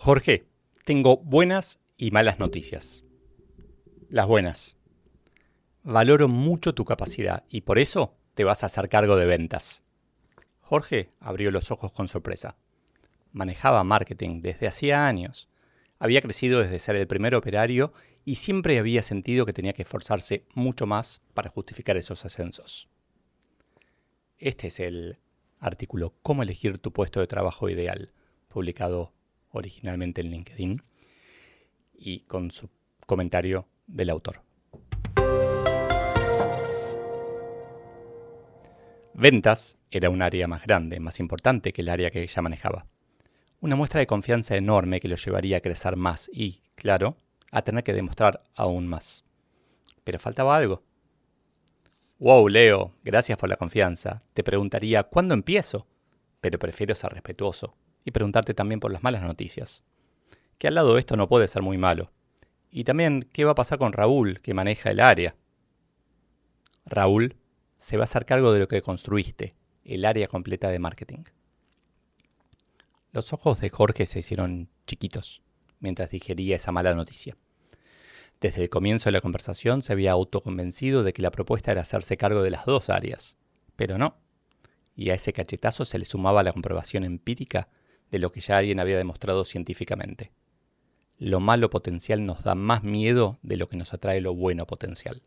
Jorge, tengo buenas y malas noticias. Las buenas. Valoro mucho tu capacidad y por eso te vas a hacer cargo de ventas. Jorge abrió los ojos con sorpresa. Manejaba marketing desde hacía años. Había crecido desde ser el primer operario y siempre había sentido que tenía que esforzarse mucho más para justificar esos ascensos. Este es el artículo Cómo elegir tu puesto de trabajo ideal, publicado originalmente en LinkedIn, y con su comentario del autor. Ventas era un área más grande, más importante que el área que ella manejaba. Una muestra de confianza enorme que lo llevaría a crecer más y, claro, a tener que demostrar aún más. Pero faltaba algo. Wow, Leo, gracias por la confianza. Te preguntaría cuándo empiezo, pero prefiero ser respetuoso y preguntarte también por las malas noticias. Que al lado de esto no puede ser muy malo. Y también, ¿qué va a pasar con Raúl, que maneja el área? Raúl se va a hacer cargo de lo que construiste, el área completa de marketing. Los ojos de Jorge se hicieron chiquitos mientras digería esa mala noticia. Desde el comienzo de la conversación se había autoconvencido de que la propuesta era hacerse cargo de las dos áreas, pero no. Y a ese cachetazo se le sumaba la comprobación empírica de lo que ya alguien había demostrado científicamente. Lo malo potencial nos da más miedo de lo que nos atrae lo bueno potencial.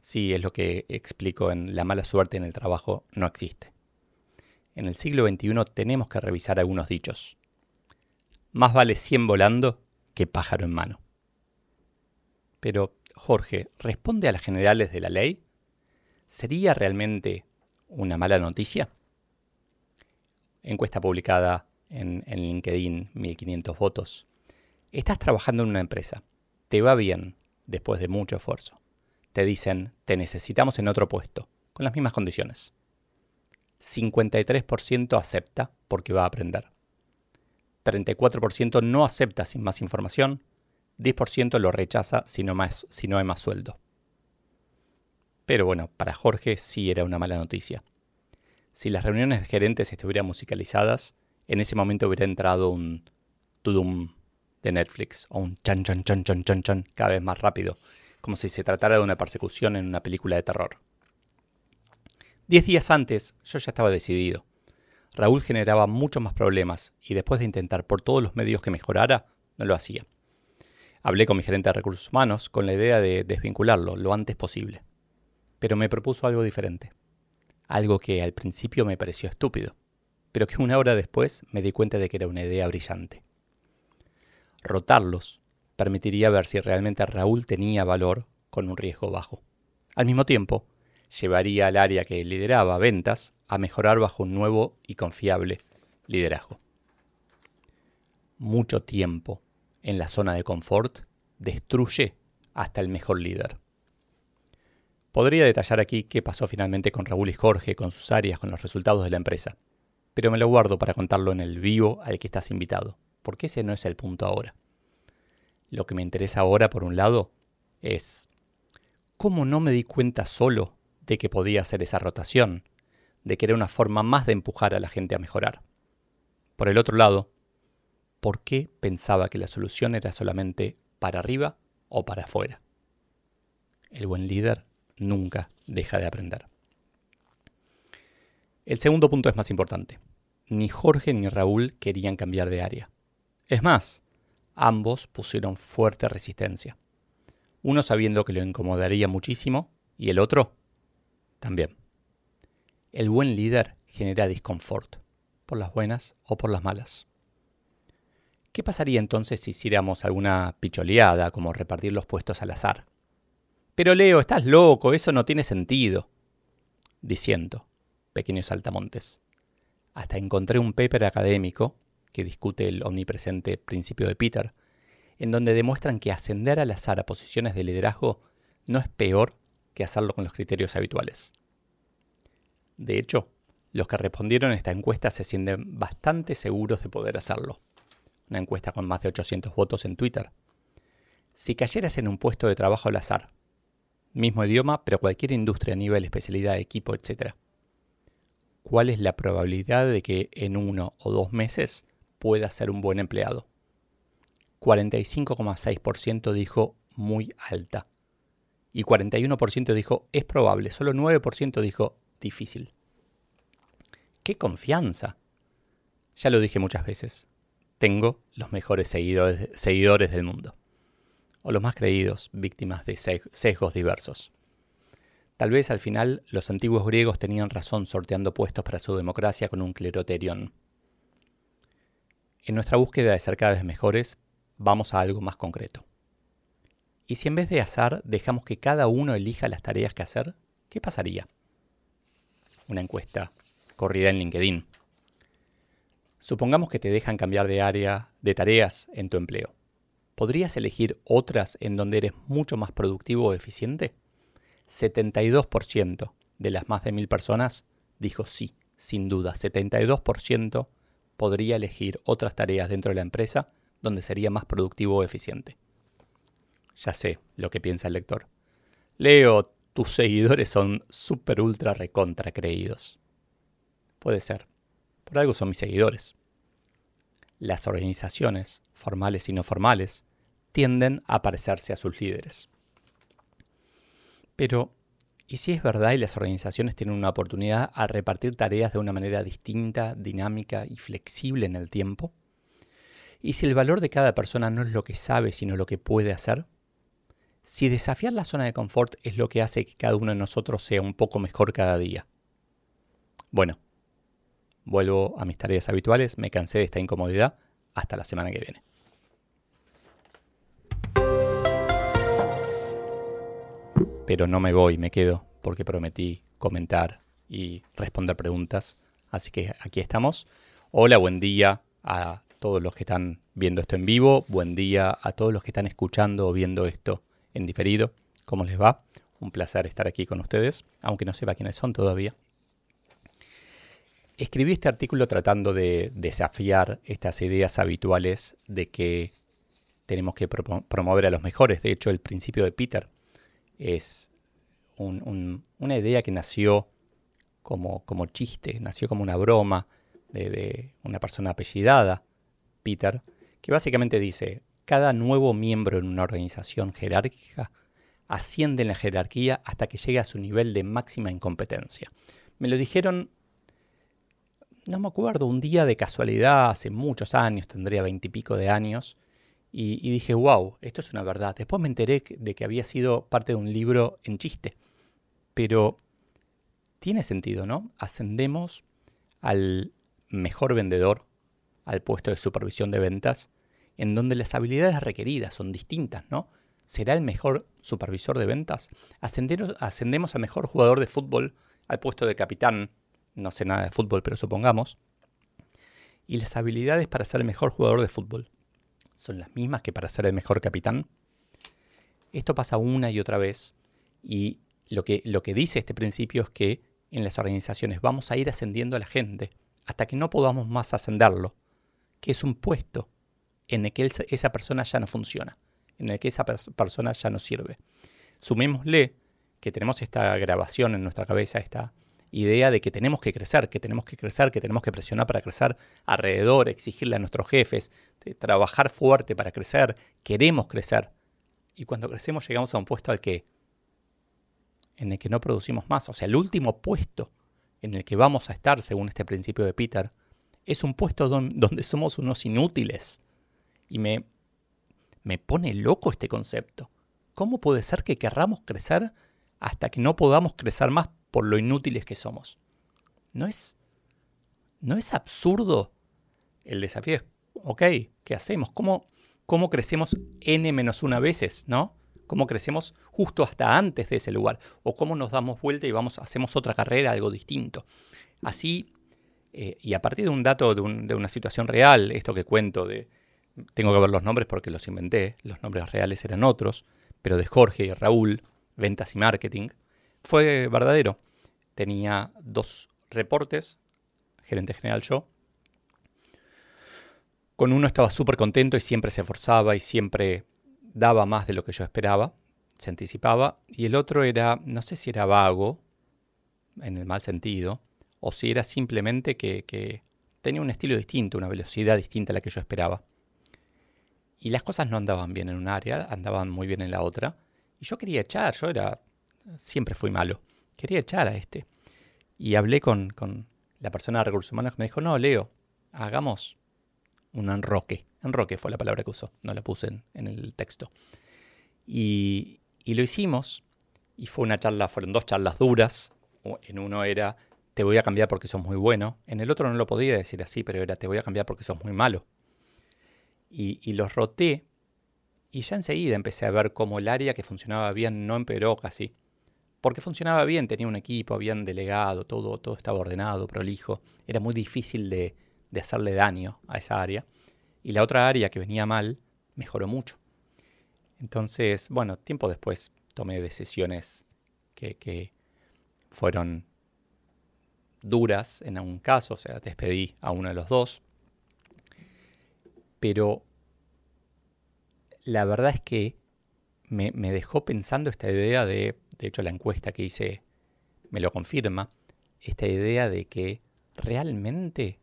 Sí, es lo que explico en La mala suerte en el trabajo no existe. En el siglo XXI tenemos que revisar algunos dichos. Más vale 100 volando que pájaro en mano. Pero, Jorge, ¿responde a las generales de la ley? ¿Sería realmente una mala noticia? Encuesta publicada en, LinkedIn, 1500 votos. Estás trabajando en una empresa. Te va bien después de mucho esfuerzo. Te dicen, te necesitamos en otro puesto, con las mismas condiciones. 53% acepta porque va a aprender. 34% no acepta sin más información 10% lo rechaza si no, si no hay más sueldo. Pero bueno, para Jorge sí era una mala noticia. Si las reuniones de gerentes estuvieran musicalizadas, en ese momento hubiera entrado un tudum de Netflix o un chan chan chan chan chan chan cada vez más rápido, como si se tratara de una persecución en una película de terror. Diez días antes yo ya estaba decidido. Raúl generaba muchos más problemas y después de intentar por todos los medios que mejorara, no lo hacía. Hablé con mi gerente de recursos humanos con la idea de desvincularlo lo antes posible. Pero me propuso algo diferente. Algo que al principio me pareció estúpido, pero que una hora después me di cuenta de que era una idea brillante. Rotarlos permitiría ver si realmente Raúl tenía valor con un riesgo bajo. Al mismo tiempo, llevaría al área que lideraba ventas a mejorar bajo un nuevo y confiable liderazgo. Mucho tiempo en la zona de confort destruye hasta el mejor líder. Podría detallar aquí qué pasó finalmente con Raúl y Jorge, con sus áreas, con los resultados de la empresa, pero me lo guardo para contarlo en el vivo al que estás invitado, porque ese no es el punto ahora. Lo que me interesa ahora, por un lado, es cómo no me di cuenta solo de que podía hacer esa rotación, de que era una forma más de empujar a la gente a mejorar. Por el otro lado, por qué pensaba que la solución era solamente para arriba o para afuera. El buen líder nunca deja de aprender. El segundo punto es más importante. Ni Jorge ni Raúl querían cambiar de área. Es más, ambos pusieron fuerte resistencia. Uno sabiendo que lo incomodaría muchísimo y el otro también. El buen líder genera disconfort, por las buenas o por las malas. ¿Qué pasaría entonces si hiciéramos alguna picholeada, como repartir los puestos al azar? Pero Leo, estás loco, eso no tiene sentido. Diciendo, pequeños saltamontes. Hasta encontré un paper académico que discute el omnipresente principio de Peter, en donde demuestran que ascender al azar a posiciones de liderazgo no es peor que hacerlo con los criterios habituales. De hecho, los que respondieron a esta encuesta se sienten bastante seguros de poder hacerlo. Una encuesta con más de 800 votos en Twitter. Si cayeras en un puesto de trabajo al azar, mismo idioma, pero cualquier industria, nivel, especialidad, equipo, etc. ¿Cuál es la probabilidad de que en uno o dos meses puedas ser un buen empleado? 45,6% dijo muy alta. Y 41% dijo es probable. Solo 9% dijo difícil. ¡Qué confianza! Ya lo dije muchas veces. Tengo los mejores seguidores, seguidores del mundo. O los más creídos, víctimas de sesgos diversos. Tal vez al final los antiguos griegos tenían razón sorteando puestos para su democracia con un cleroterion. En nuestra búsqueda de ser cada vez mejores, vamos a algo más concreto. ¿Y si en vez de azar dejamos que cada uno elija las tareas que hacer? ¿Qué pasaría? Una encuesta corrida en LinkedIn. Supongamos que te dejan cambiar de área, de tareas en tu empleo. ¿Podrías elegir otras en donde eres mucho más productivo o eficiente? 72% de las más de mil personas dijo sí, sin duda. 72% podría elegir otras tareas dentro de la empresa donde sería más productivo o eficiente. Ya sé lo que piensa el lector. Leo, tus seguidores son super ultra recontra creídos. Puede ser. Por algo son mis seguidores. Las organizaciones, formales y no formales, tienden a parecerse a sus líderes. Pero, ¿y si es verdad y las organizaciones tienen una oportunidad a repartir tareas de una manera distinta, dinámica y flexible en el tiempo? ¿Y si el valor de cada persona no es lo que sabe, sino lo que puede hacer? Si desafiar la zona de confort es lo que hace que cada uno de nosotros sea un poco mejor cada día. Bueno, vuelvo a mis tareas habituales, me cansé de esta incomodidad, hasta la semana que viene. Pero no me voy, me quedo, porque prometí comentar y responder preguntas. Así que aquí estamos. Hola, buen día a todos los que están viendo esto en vivo, buen día a todos los que están escuchando o viendo esto en diferido. ¿Cómo les va? Un placer estar aquí con ustedes, aunque no sepa quiénes son todavía. Escribí este artículo tratando de desafiar estas ideas habituales de que tenemos que promover a los mejores. De hecho, el principio de Peter es una idea que nació como, como, chiste, nació como una broma de una persona apellidada Peter, que básicamente dice, cada nuevo miembro en una organización jerárquica asciende en la jerarquía hasta que llegue a su nivel de máxima incompetencia. Me lo dijeron, no me acuerdo, un día de casualidad, hace muchos años, tendría veintipico de años, y, dije, wow, esto es una verdad. Después me enteré de que había sido parte de un libro en chiste, pero tiene sentido, ¿no? Ascendemos al mejor vendedor al puesto de supervisión de ventas, en donde las habilidades requeridas son distintas, ¿no? ¿Será el mejor supervisor de ventas? ascendemos a mejor jugador de fútbol al puesto de capitán, no sé nada de fútbol, pero supongamos. ¿Y las habilidades para ser el mejor jugador de fútbol son las mismas que para ser el mejor capitán? Esto pasa una y otra vez y lo que, lo que dice este principio es que en las organizaciones vamos a ir ascendiendo a la gente hasta que no podamos más ascenderlo que es un puesto en el que esa persona ya no funciona, en el que esa persona ya no sirve. Sumémosle que tenemos esta grabación en nuestra cabeza, esta idea de que tenemos que crecer, que tenemos que crecer, que tenemos que presionar para crecer alrededor, exigirle a nuestros jefes, trabajar fuerte para crecer, queremos crecer. Y cuando crecemos llegamos a un puesto al que en el que no producimos más, o sea, el último puesto en el que vamos a estar según este principio de Peter es un puesto donde somos unos inútiles. Y me, me pone loco este concepto. ¿Cómo puede ser que querramos crecer hasta que no podamos crecer más por lo inútiles que somos? ¿No es, no es absurdo? El desafío es, ok, ¿qué hacemos? ¿Cómo, cómo crecemos n menos una veces, no? ¿Cómo crecemos justo hasta antes de ese lugar? ¿O cómo nos damos vuelta y vamos, hacemos otra carrera, algo distinto? Así Eh, y a partir de un dato, de, una situación real, esto que cuento de, tengo que ver los nombres porque los inventé, los nombres reales eran otros, pero de Jorge y Raúl, ventas y marketing, fue verdadero. Tenía dos reportes, gerente general yo. Con uno estaba súper contento y siempre se esforzaba y siempre daba más de lo que yo esperaba, se anticipaba. Y el otro era, no sé si era vago, en el mal sentido, o si era simplemente que, tenía un estilo distinto, una velocidad distinta a la que yo esperaba. Y las cosas no andaban bien en un área, andaban muy bien en la otra. Y yo quería echar, yo era, siempre fui malo, quería echar a este. Y hablé con, la persona de recursos humanos que me dijo, no, Leo, hagamos un enroque. Enroque fue la palabra que usó, no la puse en, el texto. Y, y, lo hicimos, y fue una charla, fueron dos charlas duras. En uno era, te voy a cambiar porque sos muy bueno. En el otro no lo podía decir así, pero era, te voy a cambiar porque sos muy malo. Y, y los roté, y ya enseguida empecé a ver cómo el área que funcionaba bien no empeoró casi. Porque funcionaba bien, tenía un equipo, habían delegado, todo, todo estaba ordenado, prolijo. Era muy difícil de, hacerle daño a esa área. Y la otra área que venía mal mejoró mucho. Entonces, bueno, tiempo después tomé decisiones que, fueron duras en un caso, o sea, despedí a uno de los dos. Pero la verdad es que me, dejó pensando esta idea de, de hecho la encuesta que hice me lo confirma, esta idea de que realmente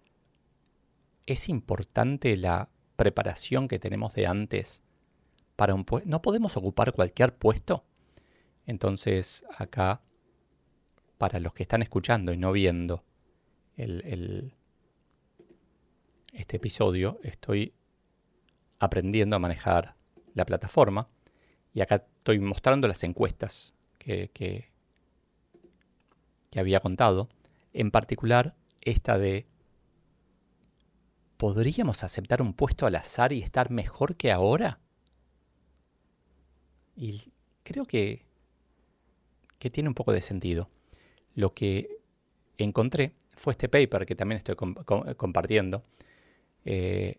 es importante la preparación que tenemos de antes para un puesto. No podemos ocupar cualquier puesto. Entonces acá para los que están escuchando y no viendo el, este episodio, estoy aprendiendo a manejar la plataforma y acá estoy mostrando las encuestas que, había contado, en particular esta de ¿podríamos aceptar un puesto al azar y estar mejor que ahora? Y creo que, que tiene un poco de sentido. Lo que encontré fue este paper que también estoy compartiendo, eh,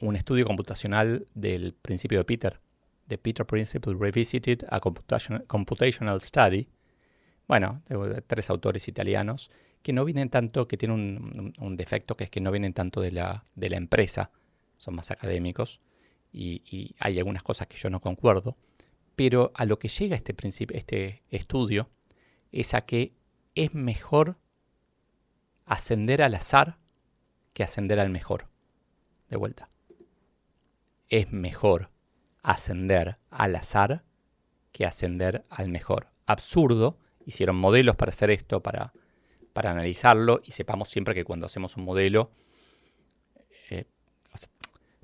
un estudio computacional del principio de Peter, The Peter Principle Revisited, a Computational, Study, bueno, tres autores italianos, que no vienen tanto, que tienen un, defecto, que es que no vienen tanto de la, de la empresa, son más académicos, y, y, hay algunas cosas que yo no concuerdo, pero a lo que llega este, este estudio es a que es mejor ascender al azar que ascender al mejor. De vuelta. Es mejor ascender al azar que ascender al mejor. Absurdo. Hicieron modelos para hacer esto, para, para analizarlo, y sepamos siempre que cuando hacemos un modelo, eh,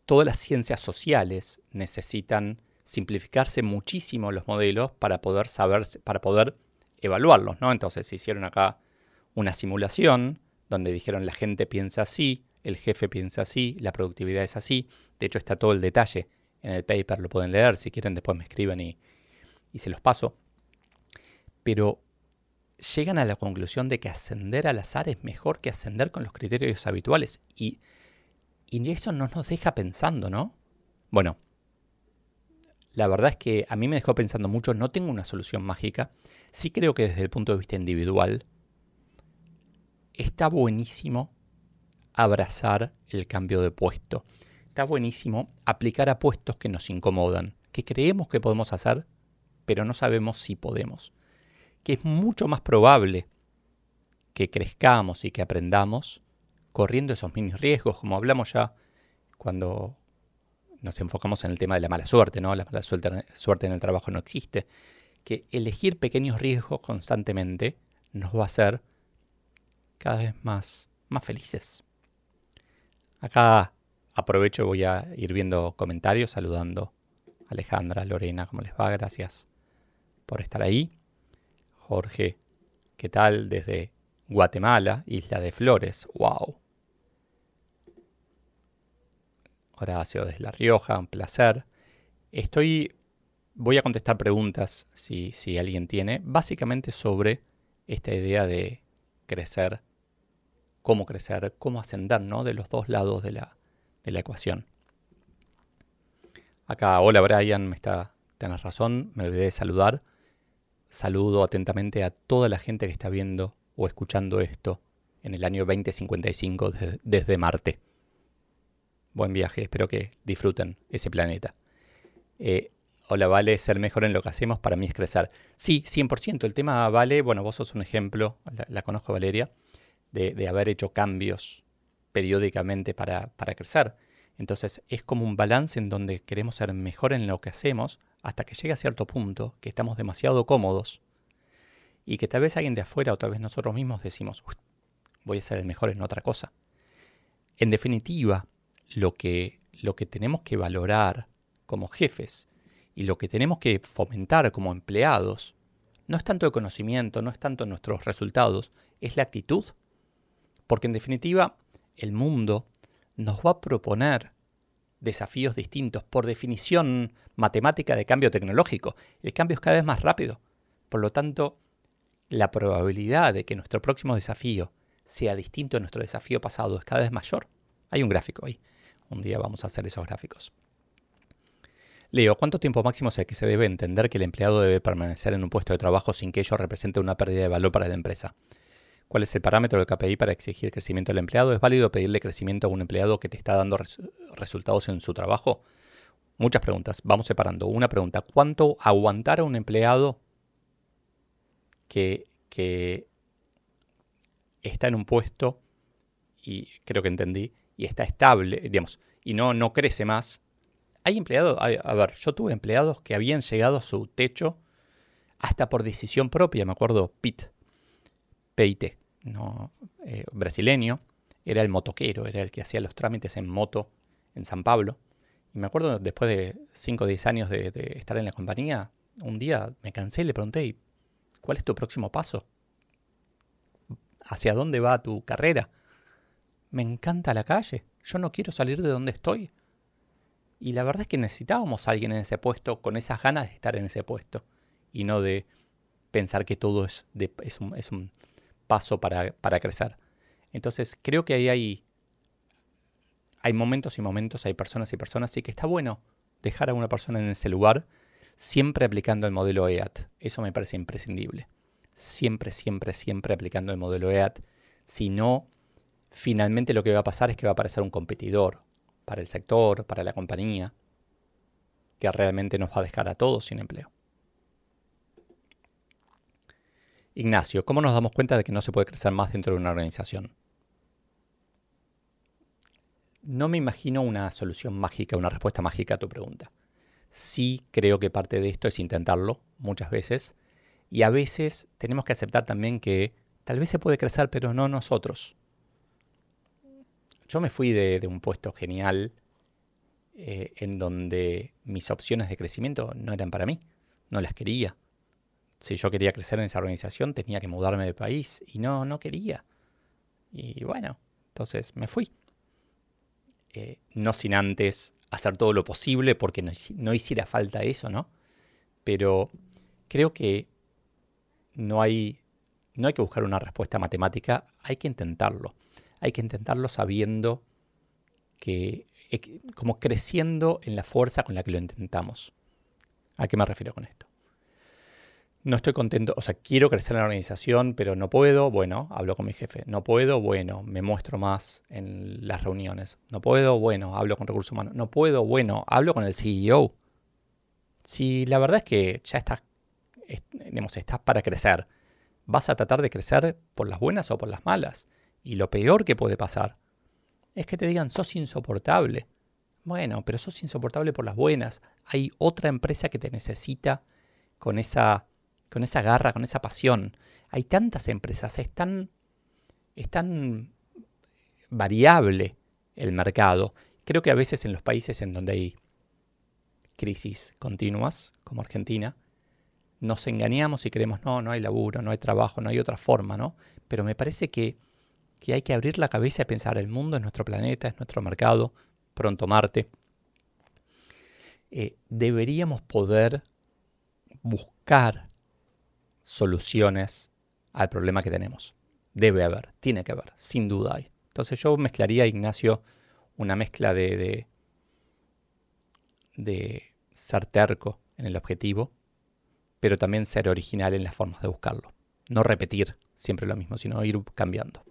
todas las ciencias sociales necesitan simplificarse muchísimo los modelos para poder saber, para poder evaluarlos, ¿no? Entonces se hicieron acá una simulación donde dijeron la gente piensa así, el jefe piensa así, la productividad es así. De hecho está todo el detalle en el paper, lo pueden leer, si quieren después me escriben y, se los paso. Pero llegan a la conclusión de que ascender al azar es mejor que ascender con los criterios habituales. Y, y eso no nos deja pensando, ¿no? Bueno, la verdad es que a mí me dejó pensando mucho, no tengo una solución mágica. Sí creo que desde el punto de vista individual está buenísimo abrazar el cambio de puesto. Está buenísimo aplicar a puestos que nos incomodan, que creemos que podemos hacer, pero no sabemos si podemos. Que es mucho más probable que crezcamos y que aprendamos corriendo esos mini riesgos, como hablamos ya cuando nos enfocamos en el tema de la mala suerte, ¿no? La mala suerte, en el trabajo no existe. Que elegir pequeños riesgos constantemente nos va a hacer cada vez más, más felices. Acá aprovecho y voy a ir viendo comentarios, saludando a Alejandra, Lorena, ¿cómo les va? Gracias por estar ahí. Jorge, ¿qué tal? Desde Guatemala, Isla de Flores. ¡Wow! Horacio desde La Rioja, un placer. Estoy, voy a contestar preguntas si, si alguien tiene, básicamente sobre esta idea de crecer cómo crecer, cómo ascender, ¿no? De los dos lados de la, de la ecuación. Acá, hola Brian, me está, tenés razón, me olvidé de saludar. Saludo atentamente a toda la gente que está viendo o escuchando esto en el año 2055 desde, Marte. Buen viaje, espero que disfruten ese planeta. Eh, hola, Vale, ser mejor en lo que hacemos para mí es crecer. Sí, 100%. El tema Vale, bueno, vos sos un ejemplo, la, conozco Valeria, de, haber hecho cambios periódicamente para, para crecer. Entonces es como un balance en donde queremos ser mejor en lo que hacemos hasta que llega a cierto punto que estamos demasiado cómodos y que tal vez alguien de afuera o tal vez nosotros mismos decimos, voy a ser el mejor en otra cosa. En definitiva, lo que, lo que tenemos que valorar como jefes y lo que tenemos que fomentar como empleados no es tanto el conocimiento, no es tanto nuestros resultados, es la actitud. Porque en definitiva, el mundo nos va a proponer desafíos distintos. Por definición matemática de cambio tecnológico, el cambio es cada vez más rápido. Por lo tanto, la probabilidad de que nuestro próximo desafío sea distinto a nuestro desafío pasado es cada vez mayor. Hay un gráfico ahí. Un día vamos a hacer esos gráficos. Leo, ¿cuánto tiempo máximo es el que se debe entender que el empleado debe permanecer en un puesto de trabajo sin que ello represente una pérdida de valor para la empresa? ¿Cuál es el parámetro del KPI para exigir crecimiento al empleado? ¿Es válido pedirle crecimiento a un empleado que te está dando resultados en su trabajo? Muchas preguntas. Vamos separando. Una pregunta. ¿Cuánto aguantar a un empleado que, está en un puesto y creo que entendí y está estable, digamos, y no, no crece más? Hay empleados, a, a ver, yo tuve empleados que habían llegado a su techo hasta por decisión propia, me acuerdo, PIT, PIT, no, eh, brasileño, era el motoquero, era el que hacía los trámites en moto en San Pablo. Y me acuerdo, después de 5 o 10 años de, estar en la compañía, un día me cansé y le pregunté, ¿cuál es tu próximo paso? ¿Hacia dónde va tu carrera? Me encanta la calle, yo no quiero salir de donde estoy. Y la verdad es que necesitábamos a alguien en ese puesto con esas ganas de estar en ese puesto y no de pensar que todo es, de, es, un, es un paso para, para crecer. Entonces creo que ahí hay, hay momentos y momentos, hay personas y personas, y que está bueno dejar a una persona en ese lugar siempre aplicando el modelo EAT. Eso me parece imprescindible. Siempre, siempre, siempre aplicando el modelo EAT. Si no, finalmente lo que va a pasar es que va a aparecer un competidor para el sector, para la compañía, que realmente nos va a dejar a todos sin empleo. Ignacio, ¿cómo nos damos cuenta de que no se puede crecer más dentro de una organización? No me imagino una solución mágica, una respuesta mágica a tu pregunta. Sí creo que parte de esto es intentarlo muchas veces y a veces tenemos que aceptar también que tal vez se puede crecer, pero no nosotros. Yo me fui de, un puesto genial eh, en donde mis opciones de crecimiento no eran para mí, no las quería si yo quería crecer en esa organización tenía que mudarme de país y no, no quería. Y bueno, entonces me fui. Eh, no sin antes hacer todo lo posible porque no, hiciera falta eso, ¿no? Pero creo que no hay, no hay que buscar una respuesta matemática, hay que intentarlo. Hay que intentarlo sabiendo que, como creciendo en la fuerza con la que lo intentamos. ¿A qué me refiero con esto? No estoy contento, o sea, quiero crecer en la organización, pero no puedo, bueno, hablo con mi jefe. No puedo, bueno, me muestro más en las reuniones. No puedo, bueno, hablo con recursos humanos. No puedo, bueno, hablo con el CEO. Si la verdad es que ya estás, digamos, estás para crecer, vas a tratar de crecer por las buenas o por las malas. Y lo peor que puede pasar es que te digan, sos insoportable. Bueno, pero sos insoportable por las buenas. Hay otra empresa que te necesita con esa con esa garra, con esa pasión. Hay tantas empresas, es tan, es tan variable el mercado. Creo que a veces en los países en donde hay crisis continuas, como Argentina, nos engañamos y creemos, no, no hay laburo, no hay trabajo, no hay otra forma, ¿no? Pero me parece que, que hay que abrir la cabeza y pensar, el mundo es nuestro planeta, es nuestro mercado, pronto Marte. Eh, deberíamos poder buscar soluciones al problema que tenemos. Debe haber, tiene que haber, sin duda hay. Entonces yo mezclaría, Ignacio, una mezcla de, de, ser terco en el objetivo, pero también ser original en las formas de buscarlo. No repetir siempre lo mismo, sino ir cambiando.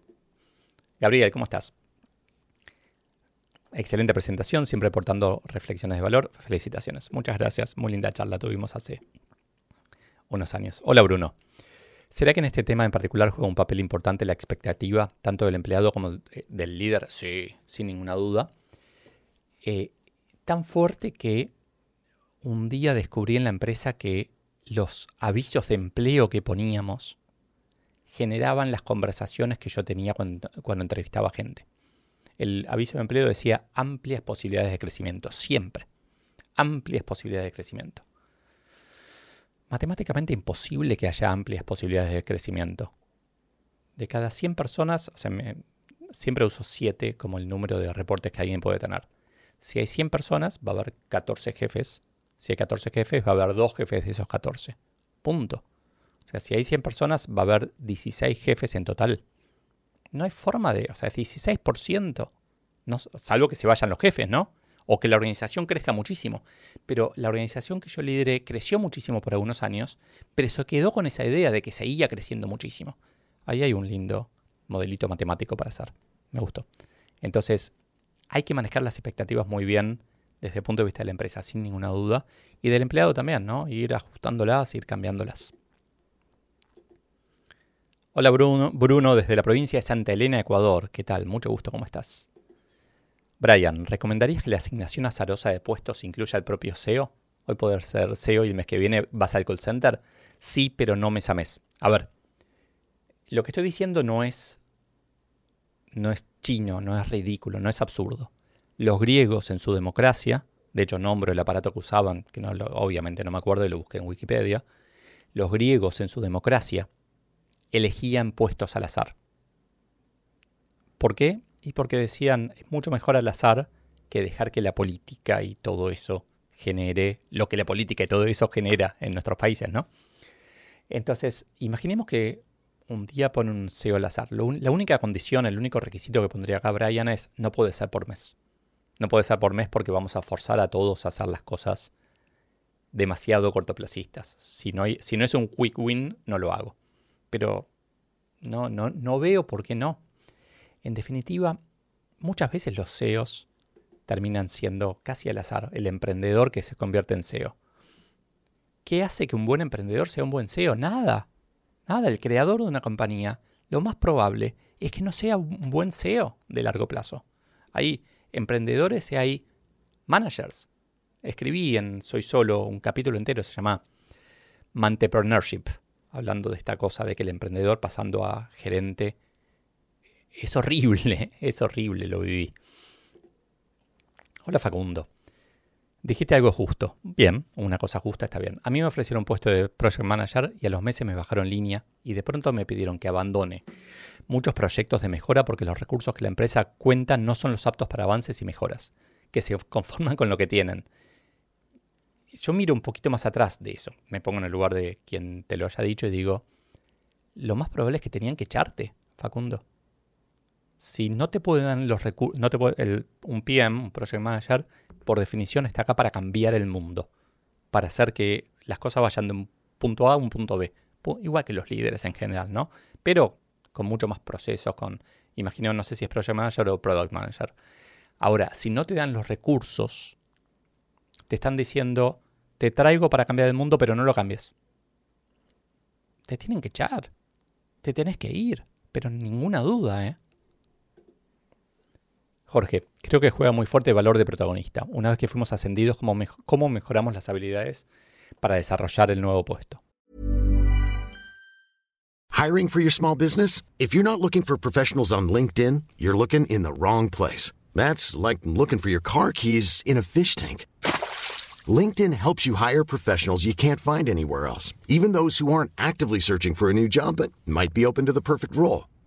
Gabriel, ¿cómo estás? Excelente presentación, siempre aportando reflexiones de valor. Felicitaciones. Muchas gracias. Muy linda charla tuvimos hace unos años. Hola Bruno. ¿Será que en este tema en particular juega un papel importante la expectativa, tanto del empleado como del líder? Sí, sin ninguna duda. Eh, tan fuerte que un día descubrí en la empresa que los avisos de empleo que poníamos generaban las conversaciones que yo tenía cuando, cuando entrevistaba gente. El aviso de empleo decía amplias posibilidades de crecimiento, siempre. Amplias posibilidades de crecimiento. Matemáticamente imposible que haya amplias posibilidades de crecimiento. De cada 100 personas, siempre uso 7 como el número de reportes que alguien puede tener. Si hay 100 personas, va a haber 14 jefes. Si hay 14 jefes, va a haber 2 jefes de esos 14. Punto. O sea, si hay 100 personas, va a haber 16 jefes en total. No hay forma de, o sea, es 16%. No, salvo que se vayan los jefes, ¿no? O que la organización crezca muchísimo. Pero la organización que yo lideré creció muchísimo por algunos años, pero se quedó con esa idea de que seguía creciendo muchísimo. Ahí hay un lindo modelito matemático para hacer. Me gustó. Entonces, hay que manejar las expectativas muy bien desde el punto de vista de la empresa, sin ninguna duda. Y del empleado también, ¿no? Ir ajustándolas, ir cambiándolas. Hola Bruno, Bruno desde la provincia de Santa Elena, Ecuador. ¿Qué tal? Mucho gusto, ¿cómo estás? Brian, ¿recomendarías que la asignación azarosa de puestos incluya el propio SEO? Hoy poder ser SEO y el mes que viene vas al call center. Sí, pero no mes a mes. A ver, lo que estoy diciendo no es, no es chino, no es ridículo, no es absurdo. Los griegos en su democracia, de hecho nombro el aparato que usaban, que obviamente no me acuerdo y lo busqué en Wikipedia, los griegos en su democracia elegían puestos al azar. ¿Por qué? Y porque decían, es mucho mejor al azar que dejar que la política y todo eso genere lo que la política y todo eso genera en nuestros países, ¿no? Entonces, imaginemos que un día pone un SEO al azar. la única condición, el único requisito que pondría acá Brian es no puede ser por mes. No puede ser por mes porque vamos a forzar a todos a hacer las cosas demasiado cortoplacistas. Si no, si no es un quick win, no lo hago pero no, no, no veo por qué no. En definitiva, muchas veces los CEOs terminan siendo casi al azar el emprendedor que se convierte en CEO. ¿Qué hace que un buen emprendedor sea un buen CEO? Nada. Nada. El creador de una compañía, lo más probable es que no sea un buen CEO de largo plazo. Hay emprendedores y hay managers. Escribí en Soy Solo un capítulo entero, se llama Mantepreneurship, hablando de esta cosa de que el emprendedor pasando a gerente es horrible, es horrible, lo viví. Hola Facundo. Dijiste algo justo. Bien, una cosa justa está bien. A mí me ofrecieron puesto de project manager y a los meses me bajaron línea y de pronto me pidieron que abandone muchos proyectos de mejora porque los recursos que la empresa cuenta no son los aptos para avances y mejoras, que se conforman con lo que tienen yo miro un poquito más atrás de eso. Me pongo en el lugar de quien te lo haya dicho y digo, lo más probable es que tenían que echarte, Facundo. Si no te pueden los recursos, no te un PM, un project manager, por definición está acá para cambiar el mundo, para hacer que las cosas vayan de un punto A a un punto B, igual que los líderes en general, ¿no? Pero con mucho más procesos, con, imagino, no sé si es project manager o product manager. Ahora, si no te dan los recursos te están diciendo, te traigo para cambiar el mundo, pero no lo cambies. Te tienen que echar. Te tenés que ir. Pero ninguna duda, ¿eh? Jorge, creo que juega muy fuerte el valor de protagonista. Una vez que fuimos ascendidos, ¿cómo, cómo mejoramos las habilidades para desarrollar el nuevo puesto? Hiring for your small business? If you're not looking for professionals on LinkedIn, you're looking in the wrong place. That's like looking for your car keys in a fish tank. LinkedIn helps you hire professionals you can't find anywhere else, even those who aren't actively searching for a new job but might be open to the perfect role.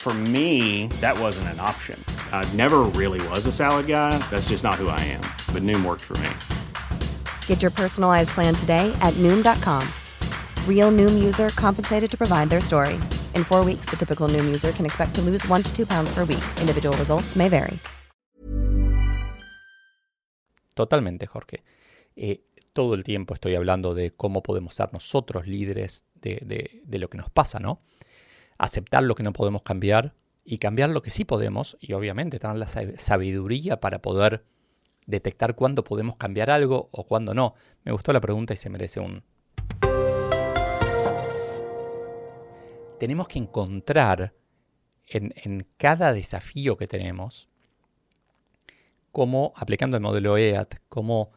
For me, that wasn't an option. I never really was a salad guy. That's just not who I am. But Noom worked for me. Get your personalized plan today at Noom.com. Real Noom user compensated to provide their story. In four weeks, the typical Noom user can expect to lose one to two pounds per week. Individual results may vary. Totalmente, Jorge. Eh, todo el tiempo estoy hablando de cómo podemos ser nosotros líderes de, de, de, lo que nos pasa, ¿no? Aceptar lo que no podemos cambiar y cambiar lo que sí podemos y obviamente tener la sabiduría para poder detectar cuándo podemos cambiar algo o cuándo no. Me gustó la pregunta y se merece un... Tenemos que encontrar en, en cada desafío que tenemos cómo, aplicando el modelo EAT, cómo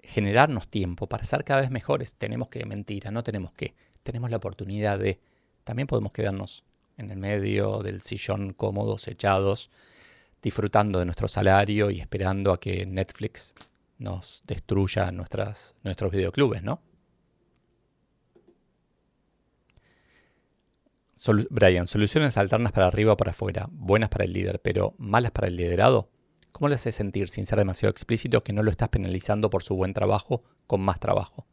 generarnos tiempo para ser cada vez mejores. Tenemos que, mentira, no tenemos que. Tenemos la oportunidad de. También podemos quedarnos en el medio del sillón cómodos, echados, disfrutando de nuestro salario y esperando a que Netflix nos destruya nuestros videoclubes, ¿no? Brian, soluciones alternas para arriba o para afuera, buenas para el líder, pero malas para el liderado. ¿Cómo le hace sentir, sin ser demasiado explícito, que no lo estás penalizando por su buen trabajo con más trabajo?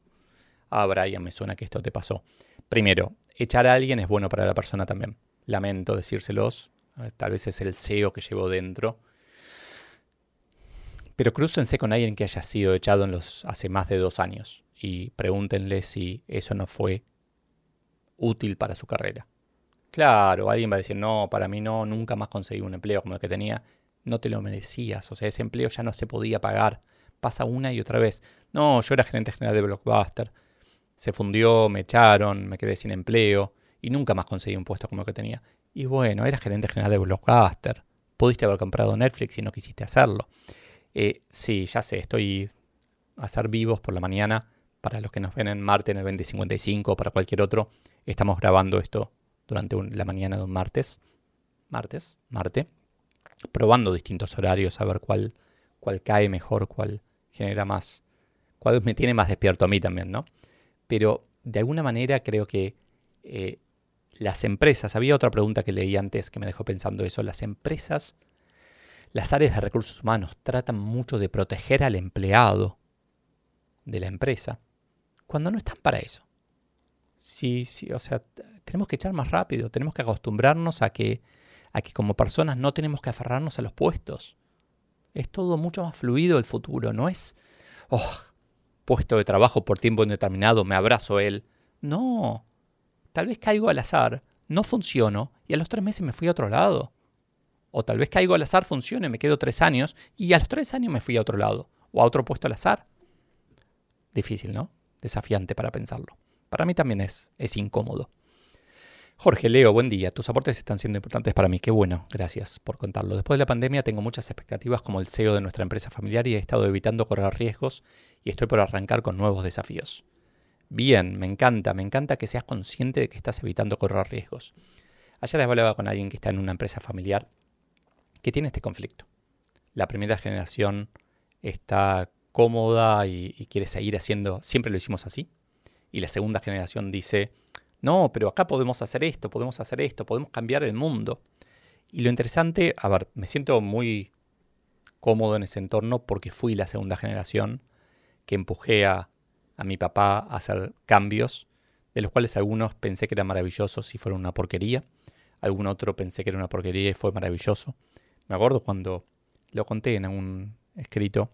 Ah, Brian, me suena que esto te pasó. Primero, echar a alguien es bueno para la persona también. Lamento decírselos. Tal vez es el CEO que llevo dentro. Pero crúcense con alguien que haya sido echado en los, hace más de dos años y pregúntenle si eso no fue útil para su carrera. Claro, alguien va a decir, no, para mí no, nunca más conseguí un empleo como el que tenía no te lo merecías, o sea, ese empleo ya no se podía pagar. Pasa una y otra vez. No, yo era gerente general de Blockbuster. Se fundió, me echaron, me quedé sin empleo y nunca más conseguí un puesto como el que tenía. Y bueno, eras gerente general de Blockbuster. Pudiste haber comprado Netflix y no quisiste hacerlo. Eh, sí, ya sé, estoy a ser vivos por la mañana. Para los que nos ven en Marte en el 2055 o para cualquier otro, estamos grabando esto durante la mañana de un martes. Martes, Marte probando distintos horarios a ver cuál, cuál cae mejor, cuál genera más, cuál me tiene más despierto a mí también, ¿no? Pero de alguna manera creo que eh, las empresas, había otra pregunta que leí antes que me dejó pensando eso, las empresas, las áreas de recursos humanos tratan mucho de proteger al empleado de la empresa cuando no están para eso. Sí, sí, o sea, tenemos que echar más rápido, tenemos que acostumbrarnos a que a que como personas no tenemos que aferrarnos a los puestos. Es todo mucho más fluido el futuro, no es, oh, puesto de trabajo por tiempo indeterminado, me abrazo él. No, tal vez caigo al azar, no funciono y a los tres meses me fui a otro lado. O tal vez caigo al azar, funcione, me quedo tres años y a los tres años me fui a otro lado o a otro puesto al azar. Difícil, ¿no? Desafiante para pensarlo. Para mí también es, es incómodo. Jorge, Leo, buen día. Tus aportes están siendo importantes para mí. Qué bueno, gracias por contarlo. Después de la pandemia tengo muchas expectativas como el CEO de nuestra empresa familiar y he estado evitando correr riesgos y estoy por arrancar con nuevos desafíos. Bien, me encanta, me encanta que seas consciente de que estás evitando correr riesgos. Ayer hablaba con alguien que está en una empresa familiar que tiene este conflicto. La primera generación está cómoda y, y quiere seguir haciendo, siempre lo hicimos así. Y la segunda generación dice, no, pero acá podemos hacer esto, podemos hacer esto, podemos cambiar el mundo. Y lo interesante, a ver, me siento muy cómodo en ese entorno porque fui la segunda generación que empujé a, a mi papá a hacer cambios, de los cuales algunos pensé que eran maravillosos y fueron una porquería, algún otro pensé que era una porquería y fue maravilloso. Me acuerdo cuando lo conté en un escrito,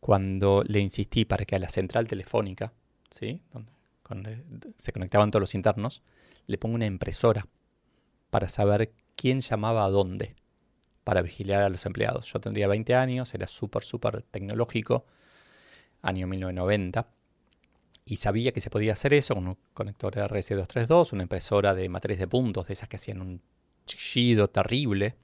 cuando le insistí para que a la central telefónica, ¿sí? Se conectaban todos los internos, le pongo una impresora para saber quién llamaba a dónde para vigilar a los empleados. Yo tendría 20 años, era súper, súper tecnológico, año 1990, y sabía que se podía hacer eso con un conector RS232, una impresora de matriz de puntos, de esas que hacían un chillido terrible,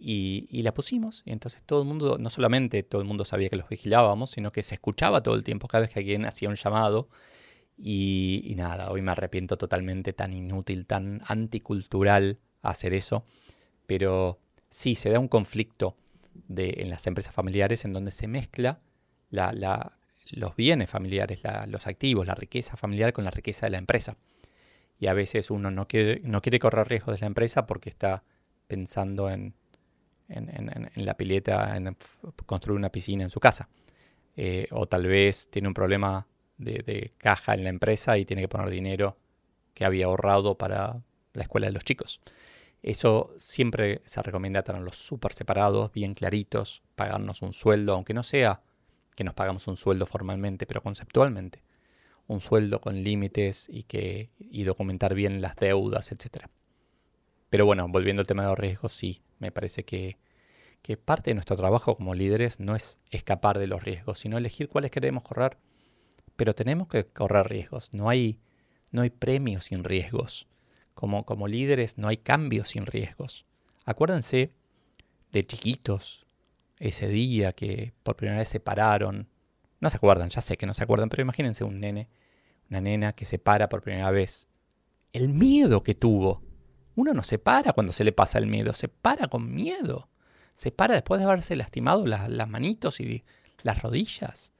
y, y, la pusimos. Y entonces todo el mundo, no solamente todo el mundo sabía que los vigilábamos, sino que se escuchaba todo el tiempo cada vez que alguien hacía un llamado y, nada, hoy me arrepiento totalmente, tan inútil, tan anticultural hacer eso. Pero sí, se da un conflicto de, en las empresas familiares en donde se mezcla los bienes familiares, los activos, la riqueza familiar con la riqueza de la empresa. Y a veces uno no quiere, no quiere correr riesgos de la empresa porque está pensando en, en, la pileta, en construir una piscina en su casa. Eh, o tal vez tiene un problema de, caja en la empresa y tiene que poner dinero que había ahorrado para la escuela de los chicos. Eso siempre se recomienda tenerlos súper separados, bien claritos, pagarnos un sueldo, aunque no sea que nos pagamos un sueldo formalmente, pero conceptualmente. Un sueldo con límites y, que, y documentar bien las deudas, etc. Pero bueno, volviendo al tema de los riesgos, sí, me parece que, que parte de nuestro trabajo como líderes no es escapar de los riesgos, sino elegir cuáles queremos correr. Pero tenemos que correr riesgos. No hay, no hay premios sin riesgos. Como, como líderes no hay cambios sin riesgos. Acuérdense de chiquitos ese día que por primera vez se pararon. No se acuerdan, ya sé que no se acuerdan, pero imagínense un nene, una nena que se para por primera vez. El miedo que tuvo. Uno no se para cuando se le pasa el miedo, se para con miedo. Se para después de haberse lastimado las, las manitos y las rodillas.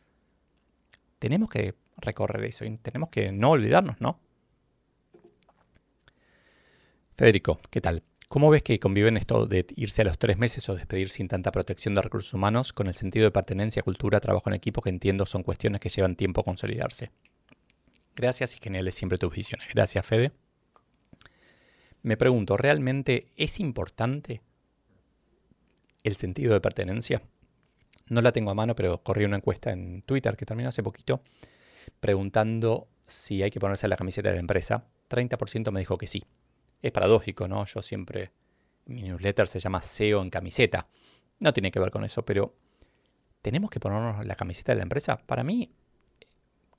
Tenemos que recorrer eso y tenemos que no olvidarnos, ¿no? Federico, ¿qué tal? ¿Cómo ves que conviven esto de irse a los tres meses o despedir sin tanta protección de recursos humanos con el sentido de pertenencia, cultura, trabajo en equipo que entiendo son cuestiones que llevan tiempo a consolidarse? Gracias y geniales siempre tus visiones. Gracias, Fede. Me pregunto, ¿realmente es importante el sentido de pertenencia? No la tengo a mano, pero corrí una encuesta en Twitter que terminó hace poquito preguntando si hay que ponerse la camiseta de la empresa. 30% me dijo que sí. Es paradójico, ¿no? Yo siempre, mi newsletter se llama SEO en camiseta. No tiene que ver con eso, pero ¿tenemos que ponernos la camiseta de la empresa? Para mí,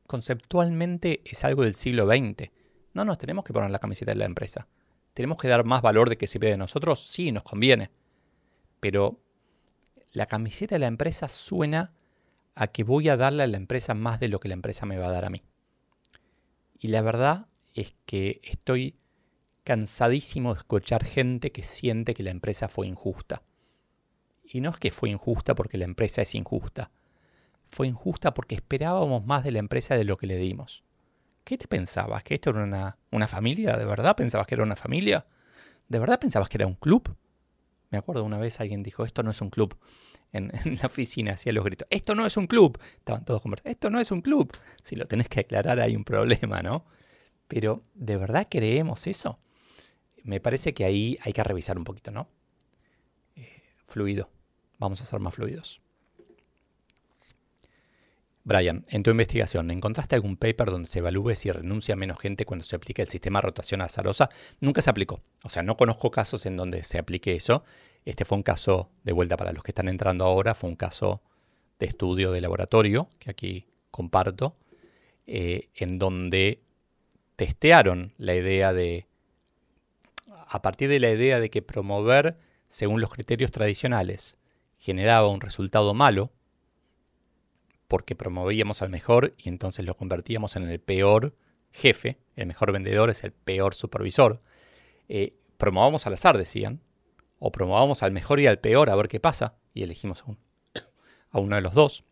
conceptualmente es algo del siglo XX. No nos tenemos que poner la camiseta de la empresa. ¿Tenemos que dar más valor de que se pide de nosotros? Sí, nos conviene. Pero la camiseta de la empresa suena a que voy a darle a la empresa más de lo que la empresa me va a dar a mí. Y la verdad es que estoy cansadísimo de escuchar gente que siente que la empresa fue injusta. Y no es que fue injusta porque la empresa es injusta. Fue injusta porque esperábamos más de la empresa de lo que le dimos. ¿Qué te pensabas? ¿Que esto era una, una familia? ¿De verdad pensabas que era una familia? ¿De verdad pensabas que era un club? Me acuerdo una vez alguien dijo, esto no es un club. En, la oficina hacía los gritos, esto no es un club. Estaban todos conversando, esto no es un club. Si lo tenés que aclarar hay un problema, ¿no? Pero ¿de verdad creemos eso? me parece que ahí hay que revisar un poquito, ¿no? Eh, fluido. Vamos a ser más fluidos. Brian, en tu investigación, ¿encontraste algún paper donde se evalúe si renuncia menos gente cuando se aplica el sistema de rotación azarosa? Nunca se aplicó. O sea, no conozco casos en donde se aplique eso. Este fue un caso, de vuelta para los que están entrando ahora, fue un caso de estudio de laboratorio, que aquí comparto, eh, en donde testearon la idea de a partir de la idea de que promover según los criterios tradicionales generaba un resultado malo, porque promovíamos al mejor y entonces lo convertíamos en el peor jefe, el mejor vendedor es el peor supervisor. Eh, promovamos al azar, decían, o promovamos al mejor y al peor a ver qué pasa, y elegimos a, a uno de los dos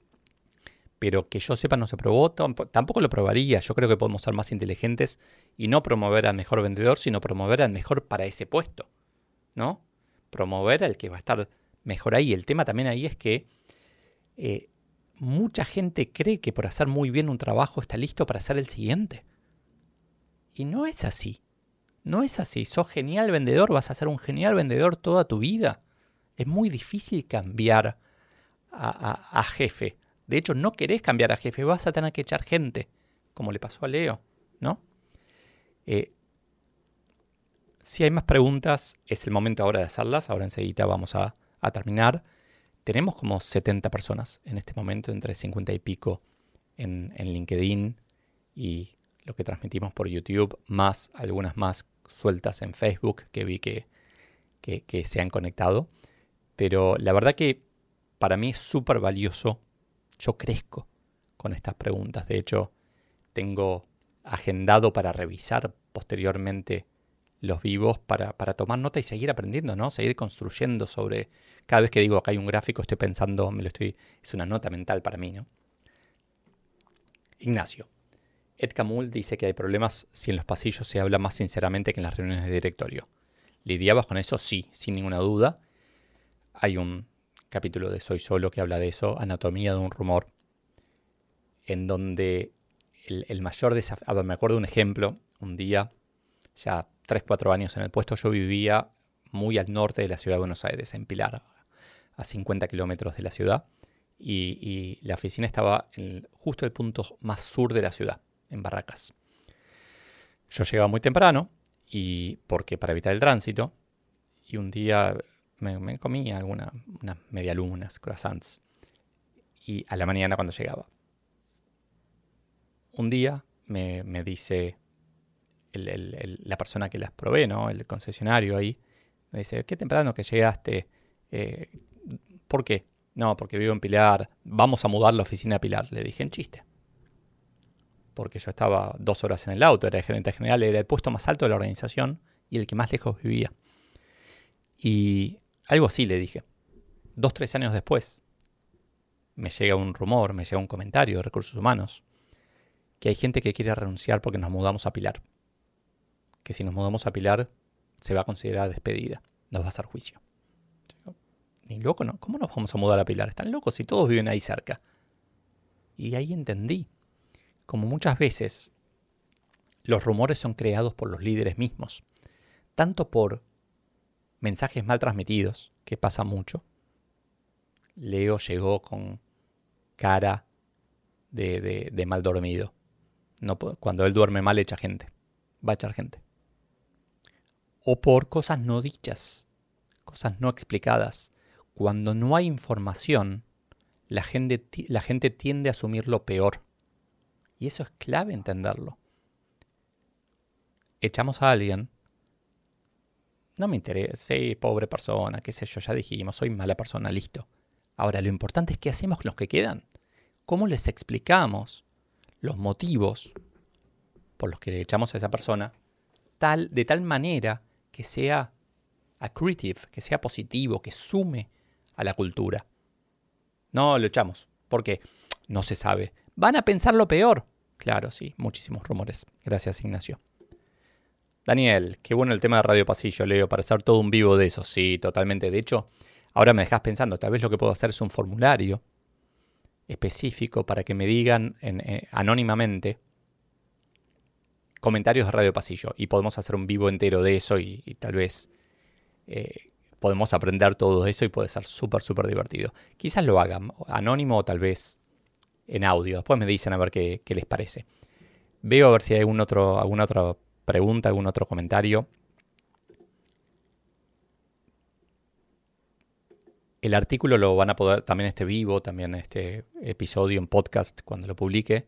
pero que yo sepa no se probó, tampoco lo probaría. Yo creo que podemos ser más inteligentes y no promover al mejor vendedor, sino promover al mejor para ese puesto, ¿no? Promover al que va a estar mejor ahí. El tema también ahí es que eh, mucha gente cree que por hacer muy bien un trabajo está listo para hacer el siguiente. Y no es así. No es así. Sos genial vendedor, vas a ser un genial vendedor toda tu vida. Es muy difícil cambiar a jefe de hecho, no querés cambiar a jefe, vas a tener que echar gente, como le pasó a Leo, ¿no? Eh, si hay más preguntas, es el momento ahora de hacerlas. Ahora enseguida vamos a, terminar. Tenemos como 70 personas en este momento, entre 50 y pico en, LinkedIn y lo que transmitimos por YouTube, más algunas más sueltas en Facebook que vi que, que se han conectado. Pero la verdad que para mí es súper valioso yo crezco con estas preguntas. De hecho, tengo agendado para revisar posteriormente los vivos para, para, tomar nota y seguir aprendiendo, ¿no? Seguir construyendo sobre... Cada vez que digo acá hay un gráfico, estoy pensando, me lo estoy... Es una nota mental para mí, ¿no? Ignacio. Ed Camul dice que hay problemas si en los pasillos se habla más sinceramente que en las reuniones de directorio. ¿Lidiabas con eso? Sí, sin ninguna duda. Hay un capítulo de Soy Solo que habla de eso, Anatomía de un rumor, en donde el, mayor desafío... me acuerdo de un ejemplo, un día, ya 3, 4 años en el puesto, yo vivía muy al norte de la ciudad de Buenos Aires, en Pilar, a 50 kilómetros de la ciudad, y, la oficina estaba en justo el punto más sur de la ciudad en Barracas. Yo llegaba muy temprano, y porque para evitar el tránsito, y un día me, comía algunas unas medialunas, croissants, y a la mañana cuando llegaba. Un día me, dice la persona que las probé, ¿no? El concesionario ahí, me dice, qué temprano que llegaste, eh, ¿por qué? No, porque vivo en Pilar, vamos a mudar la oficina a Pilar, le dije en chiste porque yo estaba dos horas en el auto, era el gerente general, era el puesto más alto de la organización y el que más lejos vivía. Y algo así le dije. Dos, tres años después, me llega un rumor, me llega un comentario de recursos humanos, que hay gente que quiere renunciar porque nos mudamos a Pilar. Que si nos mudamos a Pilar, se va a considerar despedida, nos va a hacer juicio. Ni loco, ¿no? ¿Cómo nos vamos a mudar a Pilar? Están locos si todos viven ahí cerca. Y ahí entendí como muchas veces, los rumores son creados por los líderes mismos, tanto por mensajes mal transmitidos, que pasa mucho. Leo llegó con cara de, mal dormido. No, cuando él duerme mal echa gente, va a echar gente. O por cosas no dichas, cosas no explicadas. Cuando no hay información, la gente, la gente tiende a asumir lo peor. Y eso es clave entenderlo. Echamos a alguien. No me interesa, sí, pobre persona, qué sé yo, ya dijimos, soy mala persona, listo. Ahora, lo importante es qué hacemos con los que quedan. ¿Cómo les explicamos los motivos por los que echamos a esa persona tal, de tal manera que sea accretive, que sea positivo, que sume a la cultura? No lo echamos, porque no se sabe van a pensar lo peor. Claro, sí, muchísimos rumores. Gracias, Ignacio. Daniel, qué bueno el tema de Radio Pasillo, Leo, para hacer todo un vivo de eso. Sí, totalmente. De hecho, ahora me dejas pensando, tal vez lo que puedo hacer es un formulario específico para que me digan eh, anónimamente comentarios de Radio Pasillo y podemos hacer un vivo entero de eso y, tal vez eh, podemos aprender todo eso y puede ser súper, súper divertido. Quizás lo hagan anónimo o tal vez en audio. Después me dicen a ver qué, les parece. Veo a ver si hay algún otro, alguna otra pregunta, algún otro comentario. El artículo lo van a poder, también este vivo, también este episodio en podcast cuando lo publique,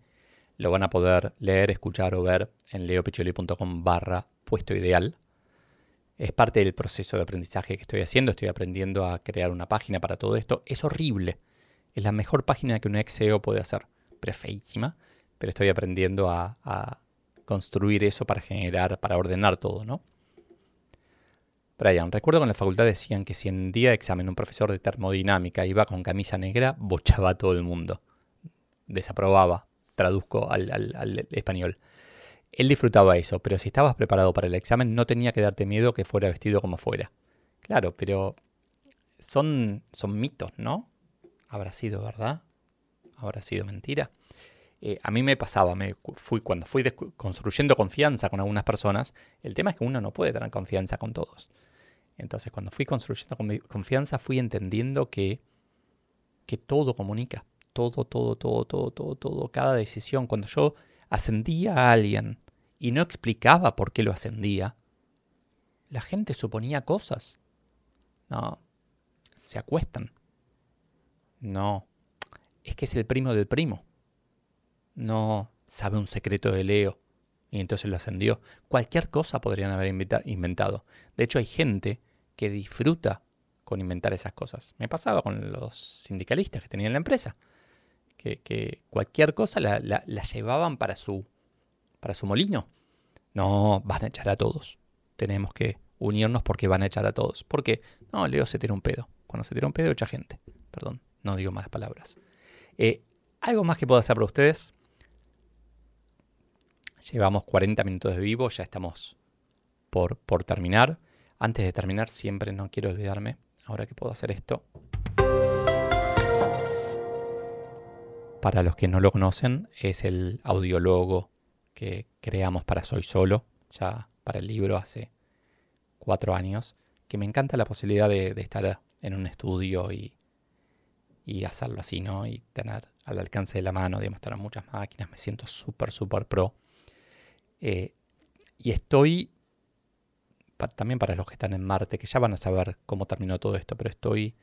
lo van a poder leer, escuchar o ver en leopicholi.com barra puesto ideal. Es parte del proceso de aprendizaje que estoy haciendo, estoy aprendiendo a crear una página para todo esto. Es horrible es la mejor página que un ex SEO puede hacer. Pero. Pero estoy aprendiendo a, construir eso para generar, para ordenar todo, ¿no? Brian, recuerdo que en la facultad decían que si en día de examen un profesor de termodinámica iba con camisa negra, bochaba a todo el mundo. Desaprobaba, traduzco al, al, español. Él disfrutaba eso, pero si estabas preparado para el examen no tenía que darte miedo que fuera vestido como fuera. Claro, pero son, son mitos, ¿no? habrá sido verdad, habrá sido mentira. Eh, a mí me pasaba, me fui, cuando fui construyendo confianza con algunas personas, el tema es que uno no puede tener confianza con todos. Entonces, cuando fui construyendo confianza, fui entendiendo que, que todo comunica. Todo, todo, todo, todo, todo, todo, cada decisión. Cuando yo ascendía a alguien y no explicaba por qué lo ascendía, la gente suponía cosas. No, se acuestan. No, es que es el primo del primo. No sabe un secreto de Leo y entonces lo ascendió. Cualquier cosa podrían haber inventado. De hecho, hay gente que disfruta con inventar esas cosas. Me pasaba con los sindicalistas que tenían la empresa, que, cualquier cosa la, llevaban para su, para su molino. No, van a echar a todos. tenemos que unirnos porque van a echar a todos. Porque, no, Leo se tira un pedo. Cuando se tira un pedo, echa gente. Perdón, no digo malas palabras. Eh, ¿Algo más que puedo hacer para ustedes? Llevamos 40 minutos de vivo, ya estamos por, por terminar. Antes de terminar, siempre no quiero olvidarme, ahora que puedo hacer esto. Para los que no lo conocen, es el audiólogo que creamos para Soy Solo, ya para el libro hace cuatro años, que me encanta la posibilidad de, estar en un estudio y, y, hacerlo así, ¿no? Y tener al alcance de la mano, de mostrar muchas máquinas, me siento súper, súper pro. Eh, y estoy, también para los que están en Marte, que ya van a saber cómo terminó todo esto, pero estoy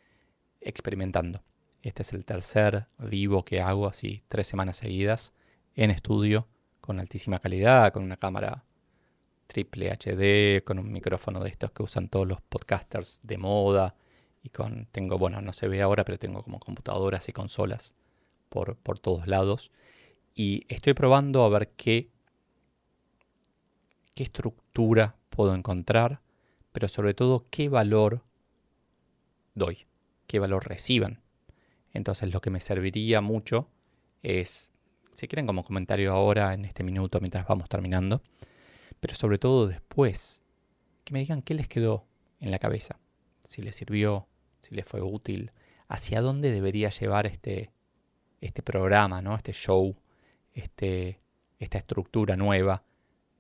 experimentando. Este es el tercer vivo que hago, así tres semanas seguidas, en estudio, con altísima calidad, con una cámara triple HD, con un micrófono de estos que usan todos los podcasters de moda, y con, tengo, bueno, no se ve ahora, pero tengo como computadoras y consolas por, por todos lados. Y estoy probando a ver qué qué estructura puedo encontrar, pero sobre todo qué valor doy, qué valor reciban. Entonces lo que me serviría mucho es, si quieren como comentario ahora, en este minuto, mientras vamos terminando, pero sobre todo después, que me digan qué les quedó en la cabeza, si les sirvió, si les fue útil, hacia dónde debería llevar este, este programa, ¿no? este show, este, esta estructura nueva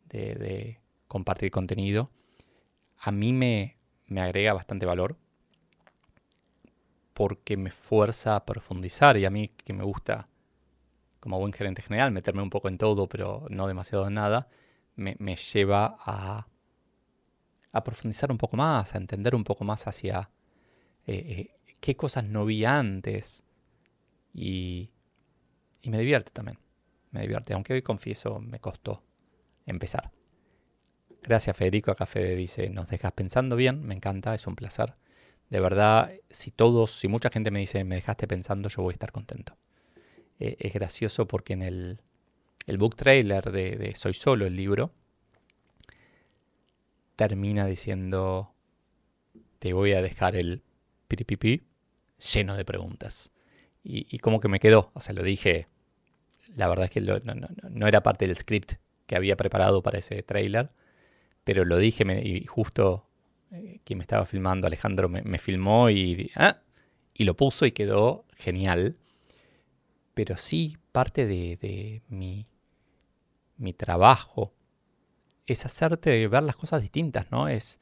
de, compartir contenido, a mí me, me agrega bastante valor porque me fuerza a profundizar y a mí que me gusta, como buen gerente general, meterme un poco en todo, pero no demasiado en nada, me, lleva a, a, profundizar un poco más, a entender un poco más hacia eh, eh, qué cosas no vi antes y, y me divierte también, me divierte, aunque hoy confieso me costó empezar. Gracias Federico, acá Fede dice, nos dejas pensando bien, me encanta, es un placer. De verdad, si todos, si mucha gente me dice, me dejaste pensando, yo voy a estar contento. Eh, es gracioso porque en el, el book trailer de, Soy Solo, el libro, termina diciendo, te voy a dejar el piripipi lleno de preguntas. Y, como que me quedó, o sea, lo dije, la verdad es que no, no, era parte del script que había preparado para ese trailer pero lo dije y justo eh, quien me estaba filmando, Alejandro, me, filmó y, ah, y lo puso y quedó genial. Pero sí, parte de, mi, mi trabajo es hacerte ver las cosas distintas, ¿no? Es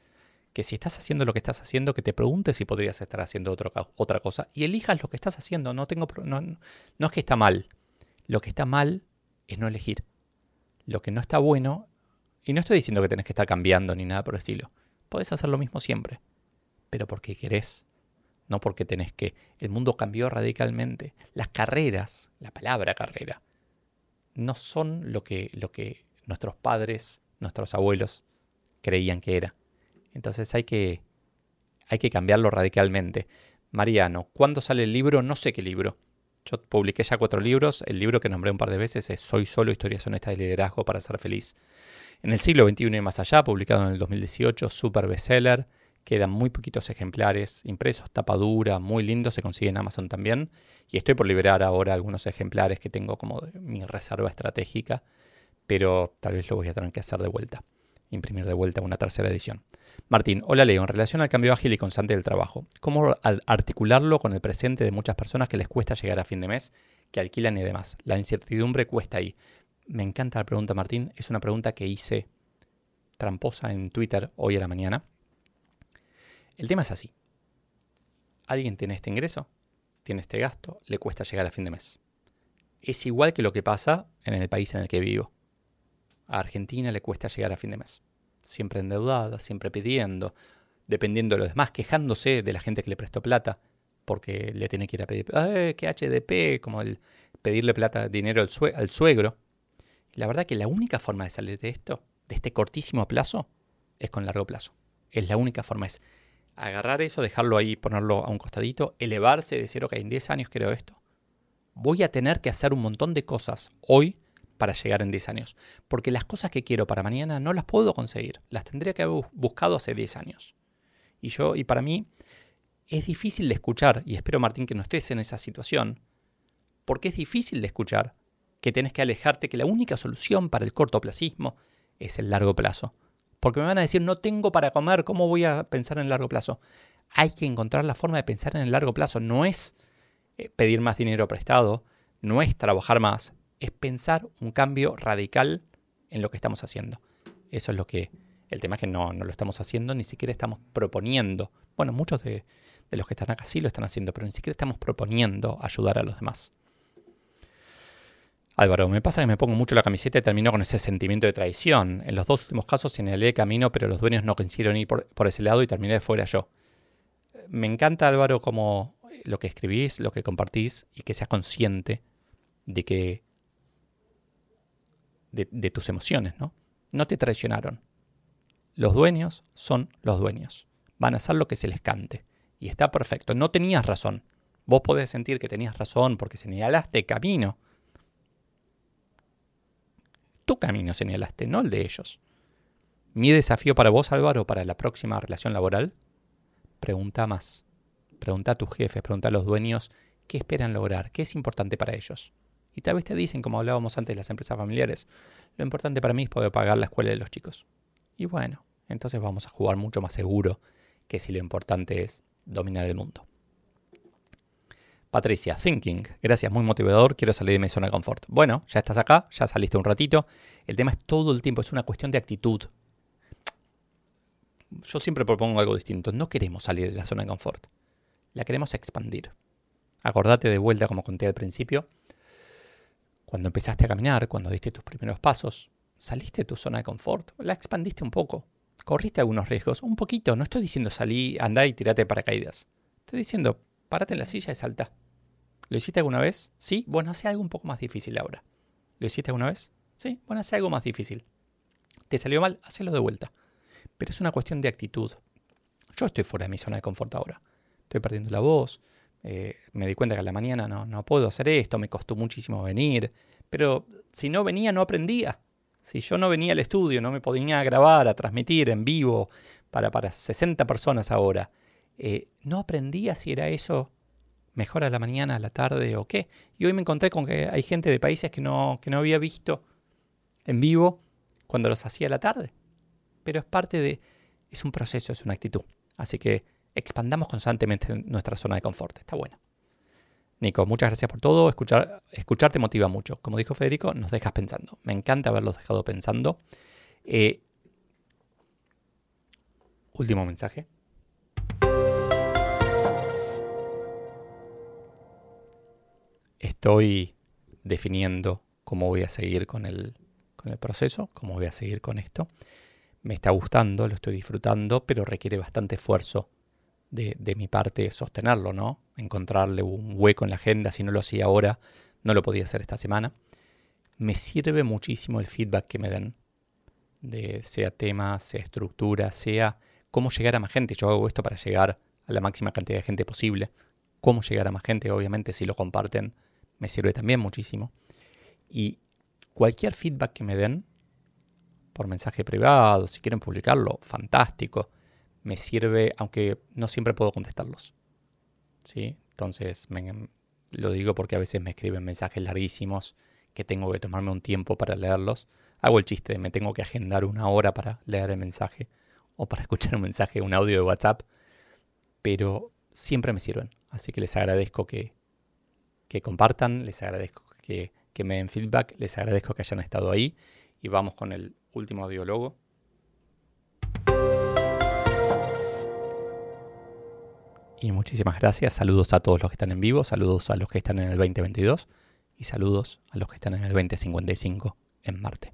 que si estás haciendo lo que estás haciendo, que te preguntes si podrías estar haciendo otra cosa y elijas lo que estás haciendo. No, tengo, no, no es que está mal. Lo que está mal es no elegir. Lo que no está bueno y no estoy diciendo que tenés que estar cambiando ni nada por el estilo. Podés hacer lo mismo siempre. Pero porque querés. No porque tenés que. El mundo cambió radicalmente. Las carreras, la palabra carrera, no son lo que, lo que nuestros padres, nuestros abuelos creían que era. Entonces hay que, hay que cambiarlo radicalmente. Mariano, ¿cuándo sale el libro? No sé qué libro. Yo publiqué ya cuatro libros. El libro que nombré un par de veces es Soy solo, historias honestas de liderazgo para ser feliz. En el siglo XXI y más allá, publicado en el 2018, super bestseller. Quedan muy poquitos ejemplares impresos, tapa dura, muy lindo, se consigue en Amazon también. Y estoy por liberar ahora algunos ejemplares que tengo como mi reserva estratégica, pero tal vez lo voy a tener que hacer de vuelta, imprimir de vuelta una tercera edición. Martín, hola Leo, en relación al cambio ágil y constante del trabajo, ¿cómo articularlo con el presente de muchas personas que les cuesta llegar a fin de mes, que alquilan y demás? La incertidumbre cuesta ahí. Me encanta la pregunta, Martín. Es una pregunta que hice tramposa en Twitter hoy a la mañana. El tema es así. Alguien tiene este ingreso, tiene este gasto, le cuesta llegar a fin de mes. Es igual que lo que pasa en el país en el que vivo. A Argentina le cuesta llegar a fin de mes. Siempre endeudada, siempre pidiendo, dependiendo de los demás, quejándose de la gente que le prestó plata, porque le tiene que ir a pedir, que HDP, como el pedirle plata, dinero al, al suegro. La verdad que la única forma de salir de esto, de este cortísimo plazo, es con largo plazo. Es la única forma, es agarrar eso, dejarlo ahí, ponerlo a un costadito, elevarse, decir, ok, en 10 años creo esto. Voy a tener que hacer un montón de cosas hoy para llegar en 10 años. Porque las cosas que quiero para mañana no las puedo conseguir. Las tendría que haber buscado hace 10 años. Y yo, y para mí, es difícil de escuchar, y espero Martín que no estés en esa situación, porque es difícil de escuchar que tienes que alejarte, que la única solución para el cortoplacismo es el largo plazo. Porque me van a decir, no tengo para comer, ¿cómo voy a pensar en el largo plazo? Hay que encontrar la forma de pensar en el largo plazo. No es eh, pedir más dinero prestado, no es trabajar más, es pensar un cambio radical en lo que estamos haciendo. Eso es lo que, el tema es que no, no lo estamos haciendo, ni siquiera estamos proponiendo. Bueno, muchos de, de los que están acá sí lo están haciendo, pero ni siquiera estamos proponiendo ayudar a los demás. Álvaro, me pasa que me pongo mucho la camiseta y termino con ese sentimiento de traición. En los dos últimos casos señalé el camino, pero los dueños no quisieron ir por, ese lado y terminé de fuera yo. Me encanta, Álvaro, como lo que escribís, lo que compartís y que seas consciente de que. De, tus emociones, ¿no? No te traicionaron. Los dueños son los dueños. Van a hacer lo que se les cante. Y está perfecto. No tenías razón. Vos podés sentir que tenías razón porque señalaste camino tu camino señalaste, no el de ellos. Mi desafío para vos, Álvaro, para la próxima relación laboral, pregunta más. Pregunta a tus jefes, pregunta a los dueños qué esperan lograr, qué es importante para ellos. Y tal vez te dicen, como hablábamos antes de las empresas familiares, lo importante para mí es poder pagar la escuela de los chicos. Y bueno, entonces vamos a jugar mucho más seguro que si lo importante es dominar el mundo. Patricia, thinking. Gracias, muy motivador. Quiero salir de mi zona de confort. Bueno, ya estás acá, ya saliste un ratito. El tema es todo el tiempo, es una cuestión de actitud. Yo siempre propongo algo distinto. No queremos salir de la zona de confort. La queremos expandir. Acordate de vuelta, como conté al principio. Cuando empezaste a caminar, cuando diste tus primeros pasos, saliste de tu zona de confort, la expandiste un poco. Corriste algunos riesgos, un poquito. No estoy diciendo salí, andá y tirate paracaídas. Estoy diciendo, párate en la silla y salta. ¿Lo hiciste alguna vez? Sí. Bueno, hace algo un poco más difícil ahora. ¿Lo hiciste alguna vez? Sí. Bueno, hace algo más difícil. ¿Te salió mal? Hacelo de vuelta. Pero es una cuestión de actitud. Yo estoy fuera de mi zona de confort ahora. Estoy perdiendo la voz. Eh, me di cuenta que a la mañana no, no puedo hacer esto. Me costó muchísimo venir. Pero si no venía, no aprendía. Si yo no venía al estudio, no me podía grabar, a transmitir en vivo para, para 60 personas ahora, eh, no aprendía si era eso mejor a la mañana, a la tarde o qué. Y hoy me encontré con que hay gente de países que no, que no había visto en vivo cuando los hacía a la tarde. Pero es parte de, es un proceso, es una actitud. Así que expandamos constantemente nuestra zona de confort. Está bueno. Nico, muchas gracias por todo. Escuchar, escucharte motiva mucho. Como dijo Federico, nos dejas pensando. Me encanta haberlos dejado pensando. Eh, último mensaje. estoy definiendo cómo voy a seguir con el, con el proceso, cómo voy a seguir con esto. Me está gustando, lo estoy disfrutando, pero requiere bastante esfuerzo de, de, mi parte sostenerlo, ¿no? Encontrarle un hueco en la agenda, si no lo hacía ahora, no lo podía hacer esta semana. Me sirve muchísimo el feedback que me den, de sea tema, sea estructura, sea cómo llegar a más gente. Yo hago esto para llegar a la máxima cantidad de gente posible. Cómo llegar a más gente, obviamente, si lo comparten me sirve también muchísimo. Y cualquier feedback que me den, por mensaje privado, si quieren publicarlo, fantástico. Me sirve, aunque no siempre puedo contestarlos. ¿Sí? Entonces, lo digo porque a veces me escriben mensajes larguísimos que tengo que tomarme un tiempo para leerlos. Hago el chiste me tengo que agendar una hora para leer el mensaje o para escuchar un mensaje, un audio de WhatsApp, pero siempre me sirven. Así que les agradezco que, que compartan, les agradezco que, me den feedback, les agradezco que hayan estado ahí y vamos con el último audiólogo. Y muchísimas gracias, saludos a todos los que están en vivo, saludos a los que están en el 2022 y saludos a los que están en el 2055 en Marte.